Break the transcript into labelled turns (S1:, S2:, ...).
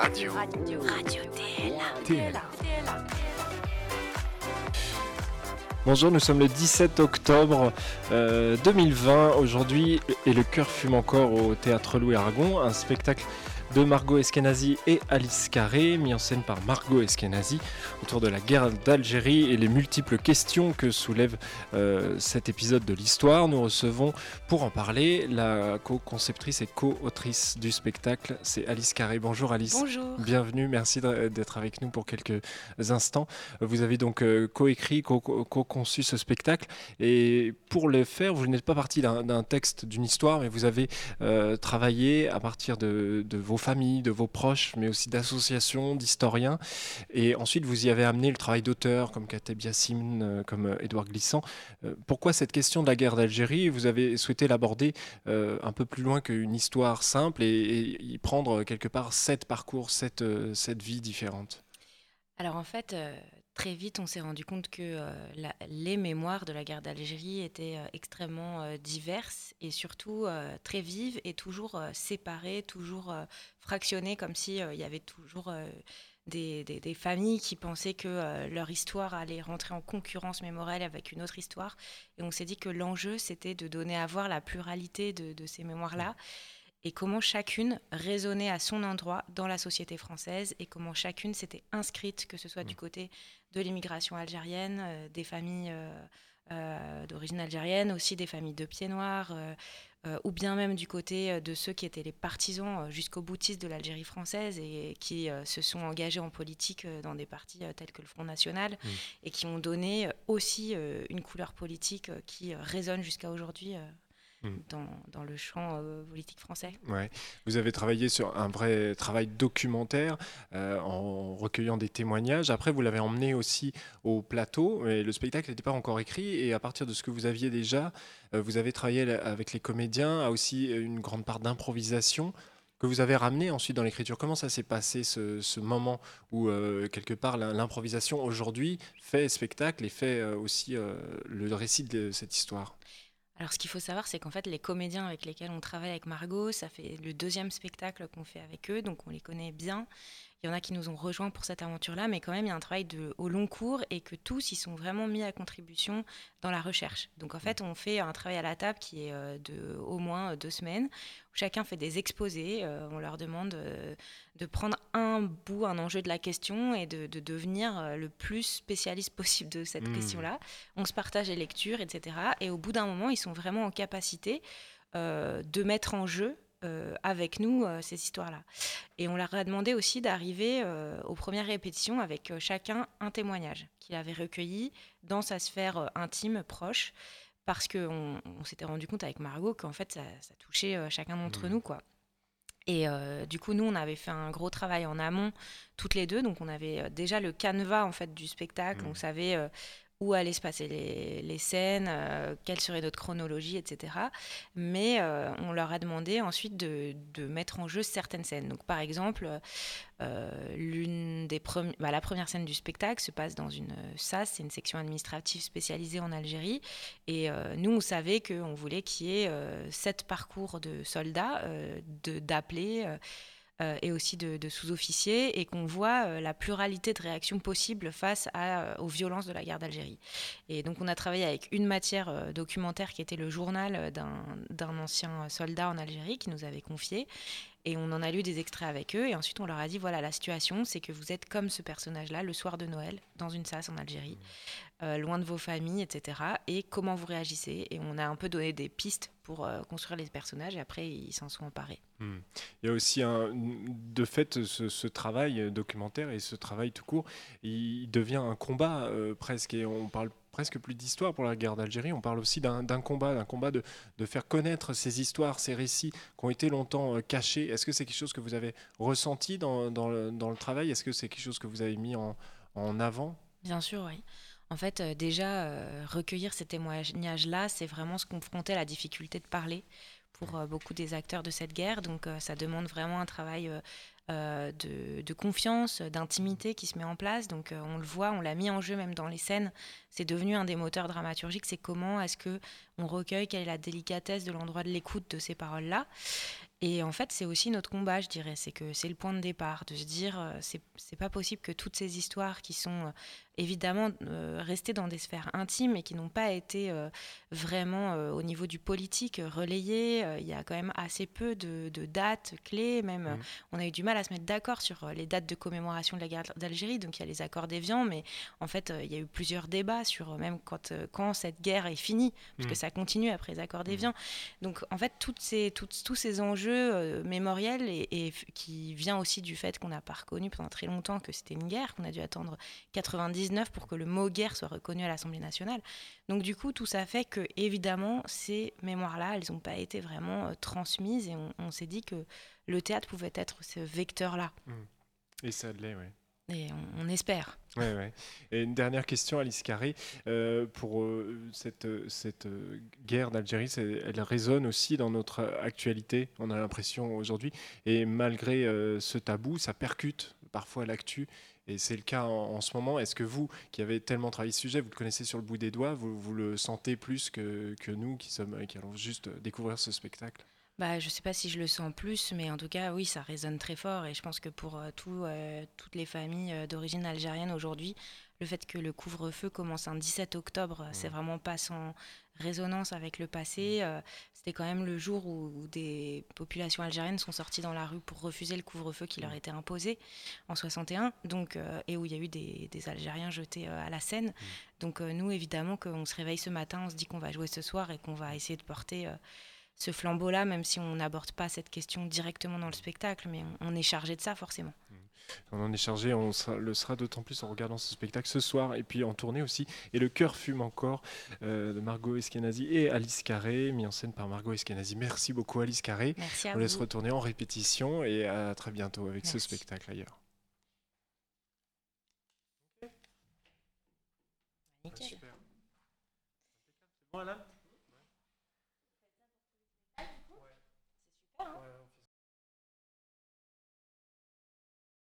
S1: Radio. Radio. Radio
S2: TLA. Bonjour, nous sommes le 17 octobre 2020. Aujourd'hui, et le cœur fume encore au théâtre Louis Aragon, un spectacle de Margot Eskenazi et Alice Carré, mis en scène par Margot Eskenazi, autour de la guerre d'Algérie et les multiples questions que soulève euh, cet épisode de l'histoire. Nous recevons pour en parler la co-conceptrice et co-autrice du spectacle, c'est Alice Carré. Bonjour Alice.
S3: Bonjour.
S2: Bienvenue, merci d'être avec nous pour quelques instants. Vous avez donc euh, co-écrit, co-conçu ce spectacle et pour le faire, vous n'êtes pas parti d'un texte, d'une histoire, mais vous avez euh, travaillé à partir de, de vos familles, de vos proches, mais aussi d'associations, d'historiens. Et ensuite, vous y avez amené le travail d'auteurs comme Kateb Yassine, euh, comme euh, Édouard Glissant. Euh, pourquoi cette question de la guerre d'Algérie? Vous avez souhaité l'aborder un peu plus loin qu'une histoire simple et, y prendre quelque part sept parcours, sept, sept vies différentes.
S3: Alors en fait, très vite, on s'est rendu compte que euh, les mémoires de la guerre d'Algérie étaient euh, extrêmement euh, diverses et surtout très vives et toujours séparées, toujours fractionnées, comme s'il y avait toujours des, familles qui pensaient que leur histoire allait rentrer en concurrence mémorielle avec une autre histoire. Et on s'est dit que l'enjeu, c'était de donner à voir la pluralité de ces mémoires-là et comment chacune résonnait à son endroit dans la société française et comment chacune s'était inscrite, que ce soit du mmh. côté de l'immigration algérienne, euh, des familles euh, euh, d'origine algérienne, aussi des familles de pieds noirs, ou bien même du côté de ceux qui étaient les partisans jusqu'au boutiste de l'Algérie française et qui se sont engagés en politique dans des partis tels que le Front National mmh. et qui ont donné aussi une couleur politique qui résonne jusqu'à aujourd'hui Mm. dans, le champ euh, politique français.
S2: Ouais. Vous avez travaillé sur un vrai travail documentaire euh, en recueillant des témoignages. Après, vous l'avez emmené aussi au plateau, mais le spectacle n'était pas encore écrit. Et à partir de ce que vous aviez déjà, euh, vous avez travaillé avec les comédiens, a aussi une grande part d'improvisation que vous avez ramené ensuite dans l'écriture. Comment ça s'est passé ce, moment où quelque part l'improvisation aujourd'hui fait spectacle et fait aussi le récit de cette histoire?
S3: Alors, ce qu'il faut savoir, c'est qu'en fait, les comédiens avec lesquels on travaille avec Margot, ça fait le deuxième spectacle qu'on fait avec eux, donc on les connaît bien. Il y en a qui nous ont rejoints pour cette aventure-là, mais quand même, il y a un travail de, au long cours et que tous, ils sont vraiment mis à contribution dans la recherche. Donc, en fait, on fait un travail à la table qui est euh, de au moins deux semaines, chacun fait des exposés. Euh, on leur demande euh, de prendre un bout, un enjeu de la question et de, devenir le plus spécialiste possible de cette mmh. question-là. On se partage les lectures, etc. Et au bout d'un moment, ils sont vraiment en capacité de mettre en jeu euh, avec nous euh, ces histoires-là. Et on leur a demandé aussi d'arriver euh, aux premières répétitions avec chacun un témoignage qu'il avait recueilli dans sa sphère intime, proche, parce qu'on on, s'était rendu compte avec Margot qu'en fait ça, touchait chacun d'entre mmh. nous. quoi. Et du coup, nous, on avait fait un gros travail en amont, toutes les deux. Donc, on avait déjà le canevas en fait du spectacle. Mmh. On savait où allaient se passer les, scènes, euh, quelle serait notre chronologie, etc. Mais euh, on leur a demandé ensuite de, mettre en jeu certaines scènes. Donc, par exemple, euh, des bah, la première scène du spectacle se passe dans une SAS, c'est une section administrative spécialisée en Algérie. Et nous, on savait qu'on voulait qu'il y ait sept parcours de soldats, d'appeler et aussi de, sous-officiers, et qu'on voit euh, la pluralité de réactions possibles face euh, aux violences de la guerre d'Algérie. Et donc on a travaillé avec une matière documentaire qui était le journal d'un ancien soldat en Algérie qui nous avait confié. Et on en a lu des extraits avec eux. Et ensuite, on leur a dit voilà, la situation, c'est que vous êtes comme ce personnage-là le soir de Noël, dans une salle en Algérie, mmh. loin de vos familles, etc. Et comment vous réagissez? Et on a un peu donné des pistes pour construire les personnages. Et après, ils s'en sont emparés.
S2: Hmm. Il y a aussi un, de fait ce, travail documentaire et ce travail tout court, il devient un combat euh, presque et on parle presque plus d'histoire pour la guerre d'Algérie, on parle aussi d'un combat, d'un combat de, faire connaître ces histoires, ces récits qui ont été longtemps euh, cachés. Est-ce que c'est quelque chose que vous avez ressenti dans, le, travail? Est-ce que c'est quelque chose que vous avez mis en, avant?
S3: Bien sûr, oui. En fait, euh, déjà, recueillir ces témoignages-là, c'est vraiment se confronter à la difficulté de parler pour euh, beaucoup des acteurs de cette guerre. Donc euh, ça demande vraiment un travail euh, de, confiance, d'intimité qui se met en place. Donc on le voit, on l'a mis en jeu même dans les scènes. C'est devenu un des moteurs dramaturgiques. C'est comment est-ce que on recueille, quelle est la délicatesse de l'endroit de l'écoute de ces paroles-là. Et en fait, c'est aussi notre combat, je dirais. C'est que c'est le point de départ, de se dire, c'est pas possible que toutes ces histoires qui sont évidemment euh, restées dans des sphères intimes et qui n'ont pas été euh, vraiment euh, au niveau du politique euh, relayées, il y a quand même assez peu de, de dates clés. Même,
S2: Mhm.
S3: on a eu du mal à se mettre d'accord sur les dates de commémoration de la guerre d'Algérie. Donc, il y a les accords d'Évian, mais en fait, il y a eu plusieurs débats sur même quand, quand cette guerre est finie, parce que ça continue après les accords d'Évian. Donc, en fait, toutes ces, toutes- tous ces enjeux mémoriels et, qui vient aussi du fait qu'on n'a pas reconnu pendant très longtemps que c'était une guerre, qu'on a dû attendre 99 pour que le mot guerre soit reconnu à l'Assemblée nationale. Donc, du coup, tout ça fait que, évidemment, ces mémoires-là, elles n'ont pas été vraiment euh, transmises et on, on s'est dit que le théâtre pouvait être ce vecteur-là.
S2: Et ça l'est, oui.
S3: Et on, on espère.
S2: Ouais, ouais. Et une dernière question, Alice Carré. Euh, pour euh, cette, cette euh, guerre d'Algérie, elle résonne aussi dans notre actualité, on a l'impression aujourd'hui. Et malgré ce tabou, ça percute parfois l'actu. Et c'est le cas en, ce moment. Est-ce que vous, qui avez tellement travaillé ce sujet, vous le connaissez sur le bout des doigts, vous, vous le sentez plus que, nous qui, sommes, qui allons juste découvrir ce spectacle?
S3: Bah, je sais pas si je le sens plus, mais en tout cas, oui, ça résonne très fort. Et je pense que pour euh, euh, toutes les familles euh, d'origine algérienne aujourd'hui, le fait que le couvre-feu commence un 17 octobre, c'est vraiment pas sans résonance avec le passé. Euh, C'était quand même le jour où, où des populations algériennes sont sorties dans la rue pour refuser le couvre-feu qui leur était imposé en 61, donc, euh, et où il y a eu des, des Algériens jetés euh, à la Seine. Donc nous, évidemment, qu'on se réveille ce matin, on se dit qu'on va jouer ce soir et qu'on va essayer de porter... ce flambeau-là, même si on n'aborde pas cette question directement dans le spectacle, mais on, on est chargé de ça forcément.
S2: On en est chargé, on sera- le sera d'autant plus en regardant ce spectacle ce soir et puis en tournée aussi. Et le cœur fume encore euh, de Margot Eskenazi et Alice Carré, mis en scène par Margot Eskenazi. Merci beaucoup Alice Carré.
S3: Merci à
S2: On
S3: vous.
S2: laisse retourner en répétition et à très bientôt avec ce
S3: Merci.
S2: spectacle ailleurs.
S3: Nickel.
S2: Super. C'est bon, Alain?